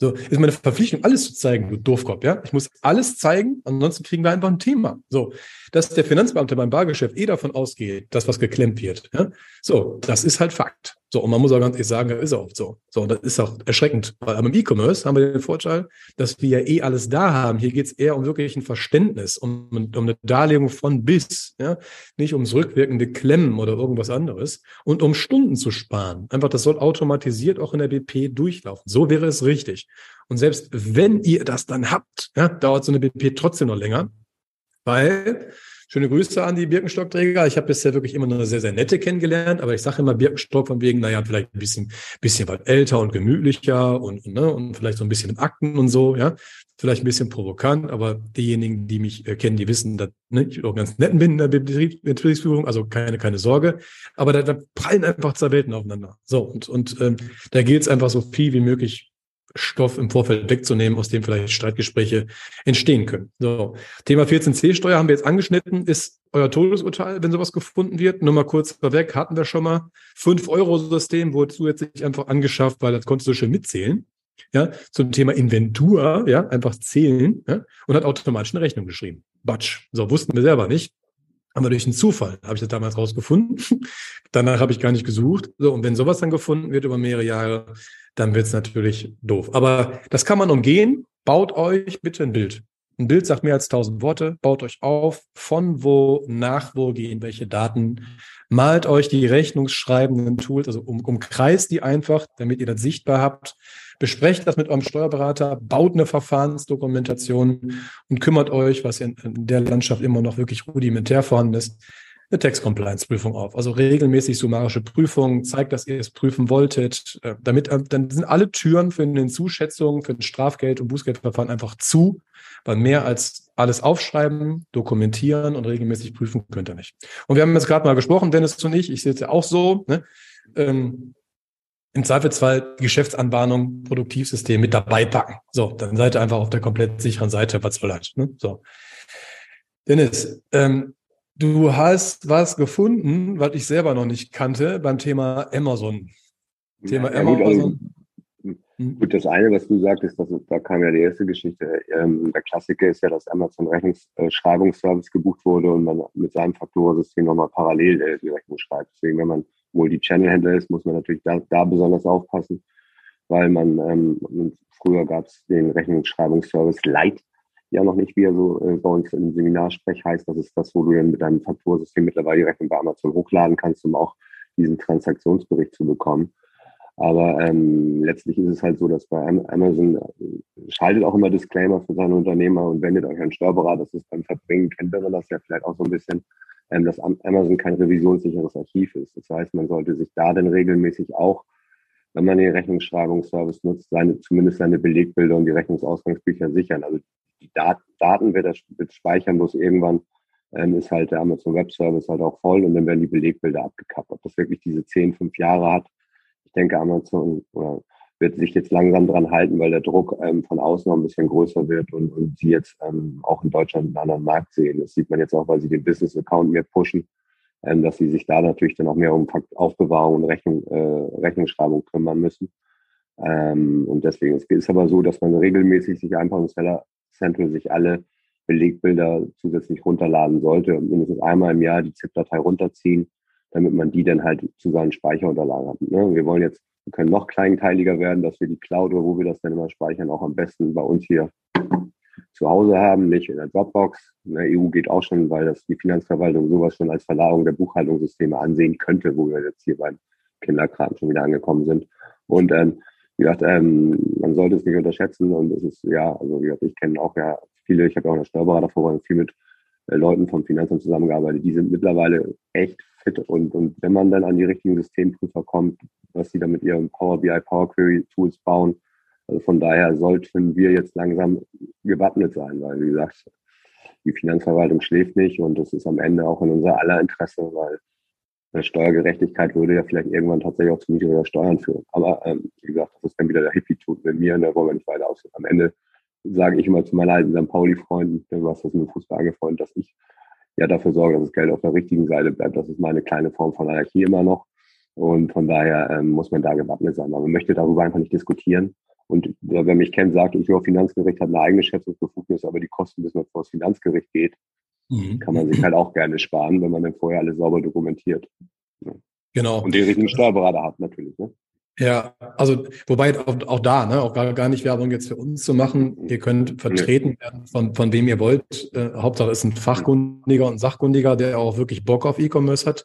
So, ist meine Verpflichtung, alles zu zeigen, du Doofkopf, ja? Ich muss alles zeigen, ansonsten kriegen wir einfach ein Thema. So, dass der Finanzbeamte beim Bargeschäft eh davon ausgeht, dass was geklemmt wird. Ja? So, das ist halt Fakt. So, und man muss auch ganz ehrlich sagen, das ist auch so. So, und das ist auch erschreckend. Weil aber im E-Commerce haben wir den Vorteil, dass wir ja eh alles da haben. Hier geht es eher um wirklich ein Verständnis, um, um eine Darlegung von bis, ja, nicht ums rückwirkende Klemmen oder irgendwas anderes und um Stunden zu sparen. Einfach, das soll automatisiert auch in der BP durchlaufen. So wäre es richtig. Und selbst wenn ihr das dann habt, ja, dauert so eine BP trotzdem noch länger, weil Schöne Grüße an die Birkenstockträger. Ich habe bisher wirklich immer eine sehr, sehr nette kennengelernt, aber ich sage immer Birkenstock von wegen, naja, vielleicht ein bisschen, bisschen was älter und gemütlicher und, ne, und vielleicht so ein bisschen im Akten und so, ja. Vielleicht ein bisschen provokant, aber diejenigen, die mich äh, kennen, die wissen, dass ne, ich auch ganz netten bin in der Betriebsführung, also keine, keine Sorge. Aber da, da prallen einfach zwei Welten aufeinander. So, und, und ähm, da gilt es einfach so viel wie möglich Stoff im Vorfeld wegzunehmen, aus dem vielleicht Streitgespräche entstehen können. So. Thema 14c-Steuer haben wir jetzt angeschnitten, ist euer Todesurteil, wenn sowas gefunden wird. Nur mal kurz vorweg, hatten wir schon mal. 5-Euro-System wurde zusätzlich einfach angeschafft, weil das konntest du schön mitzählen. Ja, zum Thema Inventur, ja, einfach zählen, ja, und hat automatisch eine Rechnung geschrieben. Batsch. So, wussten wir selber nicht. Aber durch einen Zufall habe ich das damals rausgefunden. Danach habe ich gar nicht gesucht. So, und wenn sowas dann gefunden wird über mehrere Jahre, dann wird es natürlich doof. Aber das kann man umgehen. Baut euch bitte ein Bild. Ein Bild sagt mehr als tausend Worte. Baut euch auf, von wo, nach wo gehen welche Daten. Malt euch die rechnungsschreibenden Tools, also um, umkreist die einfach, damit ihr das sichtbar habt. Besprecht das mit eurem Steuerberater, baut eine Verfahrensdokumentation und kümmert euch, was in, der Landschaft immer noch wirklich rudimentär vorhanden ist, eine Text-Compliance-Prüfung auf. Also regelmäßig summarische Prüfungen, zeigt, dass ihr es prüfen wolltet. Äh, damit, äh, dann sind alle Türen für eine Hinzuschätzung, für ein Strafgeld- und Bußgeldverfahren einfach zu, weil mehr als alles aufschreiben, dokumentieren und regelmäßig prüfen könnt ihr nicht. Und wir haben jetzt gerade mal gesprochen, Dennis und ich, ich sehe es ja auch so, ne? ähm, im Zweifelsfall Geschäftsanbahnung, Produktivsystem mit dabei packen. So, dann seid ihr einfach auf der komplett sicheren Seite, was soll das? Ne? So. Dennis, ähm, Du hast was gefunden, was ich selber noch nicht kannte beim Thema Amazon. Thema ja, Amazon. Gut, also, hm. gut, das eine, was du sagtest, das, da kam ja die erste Geschichte. Ähm, der Klassiker ist ja, dass Amazon Rechnungsschreibungsservice gebucht wurde und man mit seinem Faktorensystem nochmal parallel äh, die Rechnung schreibt. Deswegen, wenn man Multi-Channel-Händler ist, muss man natürlich da, da besonders aufpassen, weil man ähm, früher gab es den Rechnungsschreibungsservice Light ja noch nicht, wie er so äh, bei uns im Seminarsprech heißt. Das ist das, wo du dann mit deinem Faktorsystem mittlerweile die Rechnung bei Amazon hochladen kannst, um auch diesen Transaktionsbericht zu bekommen. Aber ähm, letztlich ist es halt so, dass bei Amazon äh, schaltet auch immer Disclaimer für seine Unternehmer und wendet euch an Steuerberater. Das ist beim Verbringen, kennt man das ja vielleicht auch so ein bisschen, ähm, dass Amazon kein revisionssicheres Archiv ist. Das heißt, man sollte sich da dann regelmäßig auch, wenn man den Rechnungsschreibungsservice nutzt, seine, zumindest seine Belegbilder und die Rechnungsausgangsbücher sichern. Also die Dat Daten wird er speichern, bloß irgendwann ähm, ist halt der Amazon Web Service halt auch voll und dann werden die Belegbilder abgekappt. Ob das wirklich diese 10, 5 Jahre hat, ich denke, Amazon oder wird sich jetzt langsam dran halten, weil der Druck ähm, von außen noch ein bisschen größer wird und, und sie jetzt ähm, auch in Deutschland einen anderen Markt sehen. Das sieht man jetzt auch, weil sie den Business-Account mehr pushen, ähm, dass sie sich da natürlich dann auch mehr um Aufbewahrung und Rechnung, äh, Rechnungsschreibung kümmern müssen. Ähm, und deswegen, es ist aber so, dass man regelmäßig sich einfach im Seller Central sich alle Belegbilder zusätzlich runterladen sollte und mindestens einmal im Jahr die ZIP-Datei runterziehen, damit man die dann halt zu seinen Speicherunterlagen hat. Ne? Wir wollen jetzt, wir können noch kleinteiliger werden, dass wir die Cloud oder wo wir das dann immer speichern, auch am besten bei uns hier zu Hause haben, nicht in der Dropbox. In der EU geht auch schon, weil das die Finanzverwaltung sowas schon als Verlagerung der Buchhaltungssysteme ansehen könnte, wo wir jetzt hier beim Kinderkram schon wieder angekommen sind. Und ähm, wie gesagt, ähm, man sollte es nicht unterschätzen und es ist, ja, also wie gesagt, ich kenne auch ja viele, ich habe auch eine Steuerberatervorwahl viel mit Leuten vom Finanzamt zusammengearbeitet, die sind mittlerweile echt fit und, und wenn man dann an die richtigen Systemprüfer kommt, was sie dann mit ihren Power BI, Power Query Tools bauen, also von daher sollten wir jetzt langsam gewappnet sein, weil wie gesagt, die Finanzverwaltung schläft nicht und das ist am Ende auch in unser aller Interesse, weil Steuergerechtigkeit würde ja vielleicht irgendwann tatsächlich auch zu niedriger Steuern führen. Aber ähm, wie gesagt, das ist dann wieder der Hippie-Tut mit mir und da wollen wir nicht weiter aus. Am Ende sage ich immer zu meinen alten St. Pauli-Freunden, du hast das mit dem Fußball angefreundet, dass ich ja dafür sorge, dass das Geld auf der richtigen Seite bleibt. Das ist meine kleine Form von Anarchie immer noch. Und von daher ähm, muss man da gewappnet sein. Aber man möchte darüber einfach nicht diskutieren. Und äh, wer mich kennt, sagt, ich höre, Finanzgericht hat eine eigene Schätzungsbefugnis, aber die Kosten, bis man vor das Finanzgericht geht, mhm. kann man sich halt auch gerne sparen, wenn man dann vorher alles sauber dokumentiert. Ja. Genau. Und den richtigen Steuerberater hat natürlich. Ne? Ja, also wobei auch, auch da, ne, auch gar, gar nicht Werbung jetzt für uns zu machen. Ihr könnt vertreten werden von, von wem ihr wollt. Äh, Hauptsache ist ein Fachkundiger und Sachkundiger, der auch wirklich Bock auf E-Commerce hat.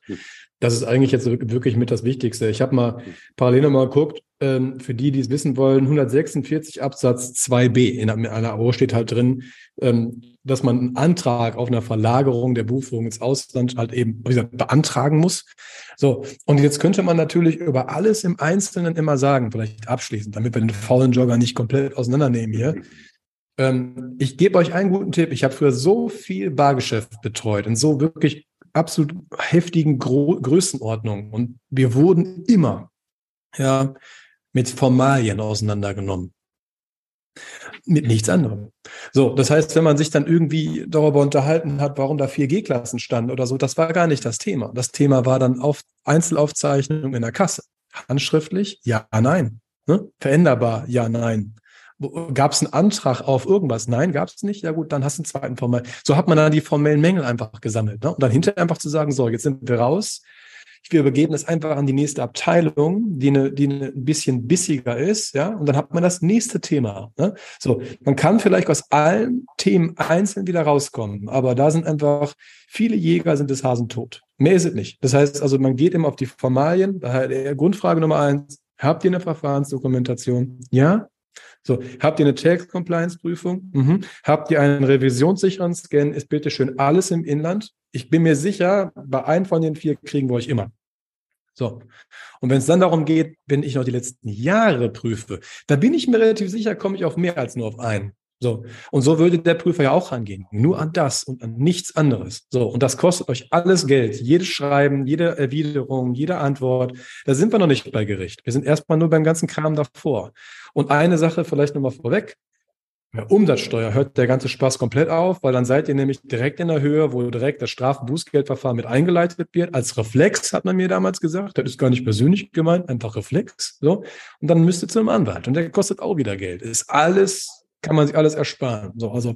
Das ist eigentlich jetzt wirklich mit das Wichtigste. Ich habe mal parallel mal geguckt, ähm, für die, die es wissen wollen, 146 Absatz 2b in einer AO steht halt drin, ähm, dass man einen Antrag auf eine Verlagerung der Buchführung ins Ausland halt eben wie gesagt, beantragen muss. So, und jetzt könnte man natürlich über alles im Einzelnen immer sagen, vielleicht abschließend, damit wir den faulen Jogger nicht komplett auseinandernehmen hier. Ähm, ich gebe euch einen guten Tipp. Ich habe früher so viel Bargeschäft betreut in so wirklich absolut heftigen Gro Größenordnungen und wir wurden immer ja mit Formalien auseinandergenommen. Mit nichts anderem. So, das heißt, wenn man sich dann irgendwie darüber unterhalten hat, warum da 4G-Klassen standen oder so, das war gar nicht das Thema. Das Thema war dann auf Einzelaufzeichnung in der Kasse. Handschriftlich? Ja, nein. Ne? Veränderbar? Ja, nein. Gab es einen Antrag auf irgendwas? Nein, gab es nicht. Ja gut, dann hast du einen zweiten Formell. So hat man dann die formellen Mängel einfach gesammelt. Ne? Und dann hinterher einfach zu sagen, so, jetzt sind wir raus wir übergeben das einfach an die nächste Abteilung, die, eine, die ein bisschen bissiger ist, ja, und dann hat man das nächste Thema. Ne? So, man kann vielleicht aus allen Themen einzeln wieder rauskommen, aber da sind einfach viele Jäger sind des Hasen tot. Mehr ist es nicht. Das heißt also, man geht immer auf die Formalien. Daher Grundfrage Nummer eins: Habt ihr eine Verfahrensdokumentation? Ja. So, habt ihr eine Tax Compliance Prüfung? Mhm. Habt ihr einen revisionssicheren Scan? Ist bitte schön alles im Inland? Ich bin mir sicher, bei einem von den vier kriegen wir euch immer. So. Und wenn es dann darum geht, wenn ich noch die letzten Jahre prüfe, da bin ich mir relativ sicher, komme ich auf mehr als nur auf einen. So. Und so würde der Prüfer ja auch rangehen. Nur an das und an nichts anderes. So. Und das kostet euch alles Geld. Jedes Schreiben, jede Erwiderung, jede Antwort. Da sind wir noch nicht bei Gericht. Wir sind erstmal nur beim ganzen Kram davor. Und eine Sache vielleicht nochmal vorweg. Bei Umsatzsteuer hört der ganze Spaß komplett auf, weil dann seid ihr nämlich direkt in der Höhe, wo direkt das Strafbußgeldverfahren mit eingeleitet wird. Als Reflex hat man mir damals gesagt, das ist gar nicht persönlich gemeint, einfach Reflex. So. Und dann müsst ihr zu einem Anwalt. Und der kostet auch wieder Geld. Ist alles, kann man sich alles ersparen. So, also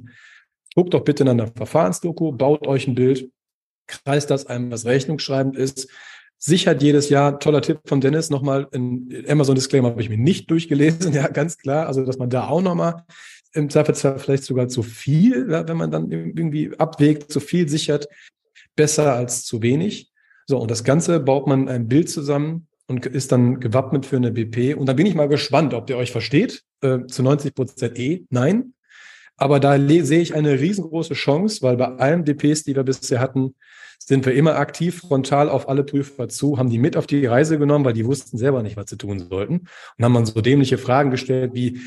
guckt doch bitte in einer Verfahrensdoku, baut euch ein Bild, kreist das einem, was rechnungsschreibend ist, sichert jedes Jahr, toller Tipp von Dennis, nochmal in Amazon Disclaimer habe ich mir nicht durchgelesen, ja, ganz klar, also dass man da auch nochmal im Zweifelsfall vielleicht sogar zu viel, wenn man dann irgendwie abwägt, zu viel sichert, besser als zu wenig. So, und das Ganze baut man ein Bild zusammen und ist dann gewappnet für eine BP. Und da bin ich mal gespannt, ob ihr euch versteht. Äh, zu 90 Prozent eh, nein. Aber da sehe ich eine riesengroße Chance, weil bei allen DPs, die wir bisher hatten, sind wir immer aktiv frontal auf alle Prüfer zu, haben die mit auf die Reise genommen, weil die wussten selber nicht, was sie tun sollten. Und haben dann so dämliche Fragen gestellt wie,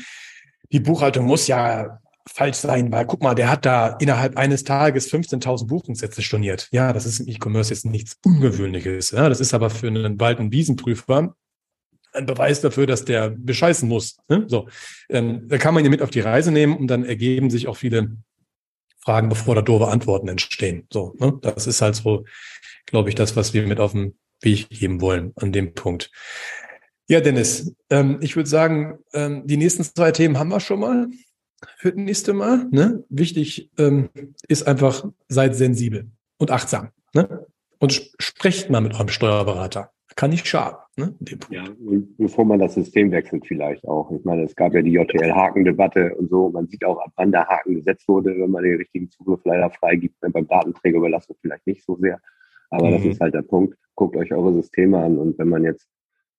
die Buchhaltung muss ja falsch sein, weil guck mal, der hat da innerhalb eines Tages 15.000 Buchungssätze storniert. Ja, das ist im E-Commerce jetzt nichts Ungewöhnliches. Ja, das ist aber für einen Wald- und Wiesenprüfer ein Beweis dafür, dass der bescheißen muss. Ne? So, ähm, da kann man ihn mit auf die Reise nehmen und dann ergeben sich auch viele Fragen, bevor da doofe Antworten entstehen. So, ne? das ist halt so, glaube ich, das, was wir mit auf den Weg geben wollen an dem Punkt. Ja, Dennis, ähm, ich würde sagen, ähm, die nächsten zwei Themen haben wir schon mal für das nächste Mal. Ne? Wichtig ähm, ist einfach, seid sensibel und achtsam. Ne? Und sp sprecht mal mit eurem Steuerberater. Kann nicht schaden. Ne? Ja, und bevor man das System wechselt vielleicht auch. Ich meine, es gab ja die JTL-Haken-Debatte und so. Man sieht auch, ab wann der Haken gesetzt wurde, wenn man den richtigen Zugriff leider freigibt. Beim Datenträger überlassen vielleicht nicht so sehr. Aber mhm. das ist halt der Punkt. Guckt euch eure Systeme an und wenn man jetzt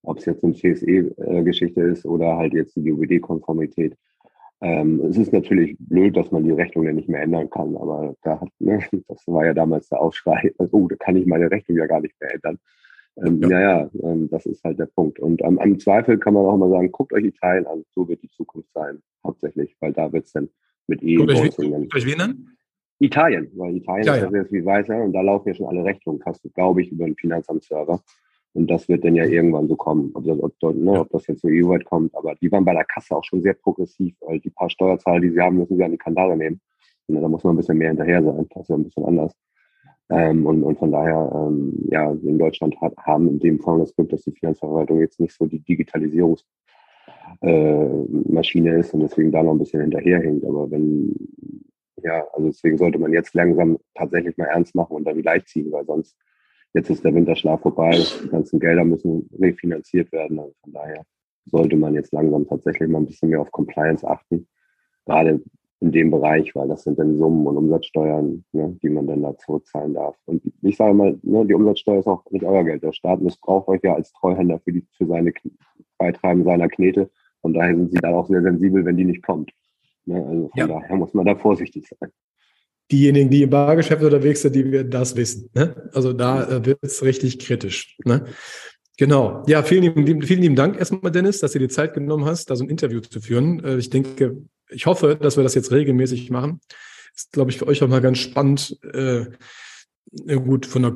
ob es jetzt eine CSE-Geschichte ist oder halt jetzt die GUBD-Konformität. Ähm, es ist natürlich blöd, dass man die Rechnung ja nicht mehr ändern kann, aber da hat, ne, das war ja damals der Aufschrei, oh, da kann ich meine Rechnung ja gar nicht mehr ändern. Ähm, ja, ja ähm, das ist halt der Punkt. Und ähm, am Zweifel kann man auch mal sagen, guckt euch Italien an, so wird die Zukunft sein, hauptsächlich, weil da wird es dann mit e Guckt euch wen an? Italien, weil Italien ja, ist ja sehr viel weiter und da laufen ja schon alle Rechnungen, fast, glaube ich, über den Finanzamtsserver. Und das wird dann ja irgendwann so kommen. Ob das, ob, ne, ob das jetzt so EU-weit kommt. Aber die waren bei der Kasse auch schon sehr progressiv, weil die paar Steuerzahler, die sie haben, müssen sie an die Kandare nehmen. Und da muss man ein bisschen mehr hinterher sein. Das ist ja ein bisschen anders. Ähm, und, und von daher, ähm, ja, in Deutschland hat, haben in dem Fall das Glück, dass die Finanzverwaltung jetzt nicht so die Digitalisierungsmaschine äh, ist und deswegen da noch ein bisschen hinterherhängt. Aber wenn, ja, also deswegen sollte man jetzt langsam tatsächlich mal ernst machen und da die leicht ziehen, weil sonst Jetzt ist der Winterschlaf vorbei, die ganzen Gelder müssen refinanziert werden. Also von daher sollte man jetzt langsam tatsächlich mal ein bisschen mehr auf Compliance achten. Gerade in dem Bereich, weil das sind dann Summen und Umsatzsteuern, ne, die man dann da zurückzahlen darf. Und ich sage mal, ne, die Umsatzsteuer ist auch nicht euer Geld. Der Staat missbraucht euch ja als Treuhänder für, die, für seine Beitreiben seiner Knete. Von daher sind sie da auch sehr sensibel, wenn die nicht kommt. Ne? Also von ja. daher muss man da vorsichtig sein. Diejenigen, die im Bargeschäft unterwegs sind, die werden das wissen. Ne? Also da äh, wird es richtig kritisch. Ne? Genau. Ja, vielen lieben, vielen lieben Dank erstmal, Dennis, dass du dir Zeit genommen hast, da so ein Interview zu führen. Äh, ich denke, ich hoffe, dass wir das jetzt regelmäßig machen. Ist, glaube ich, für euch auch mal ganz spannend. Äh, gut, von der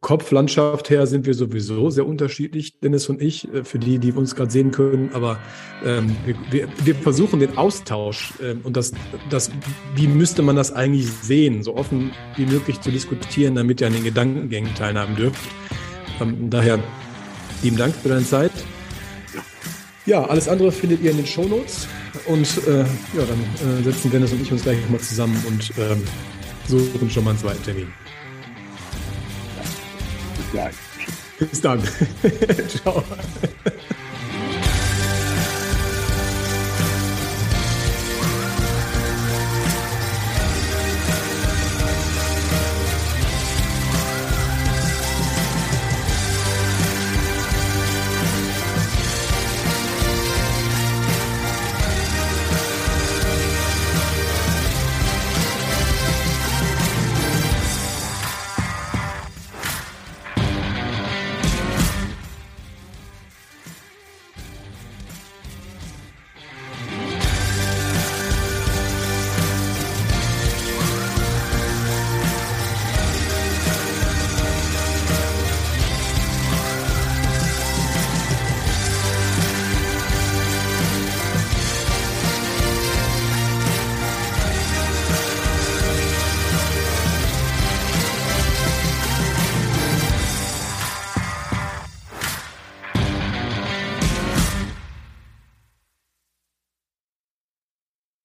Kopflandschaft her sind wir sowieso sehr unterschiedlich, Dennis und ich, äh, für die, die uns gerade sehen können. Aber ähm, wir, wir, versuchen den Austausch ähm, und das, das, wie müsste man das eigentlich sehen, so offen wie möglich zu diskutieren, damit ihr an den Gedankengängen teilhaben dürft. Ähm, daher lieben Dank für deine Zeit. Ja, alles andere findet ihr in den Shownotes. Und äh, ja, dann äh, setzen Dennis und ich uns gleich mal zusammen und ähm, suchen schon mal einen zweiten Termin gleich. Bis dann. Ciao.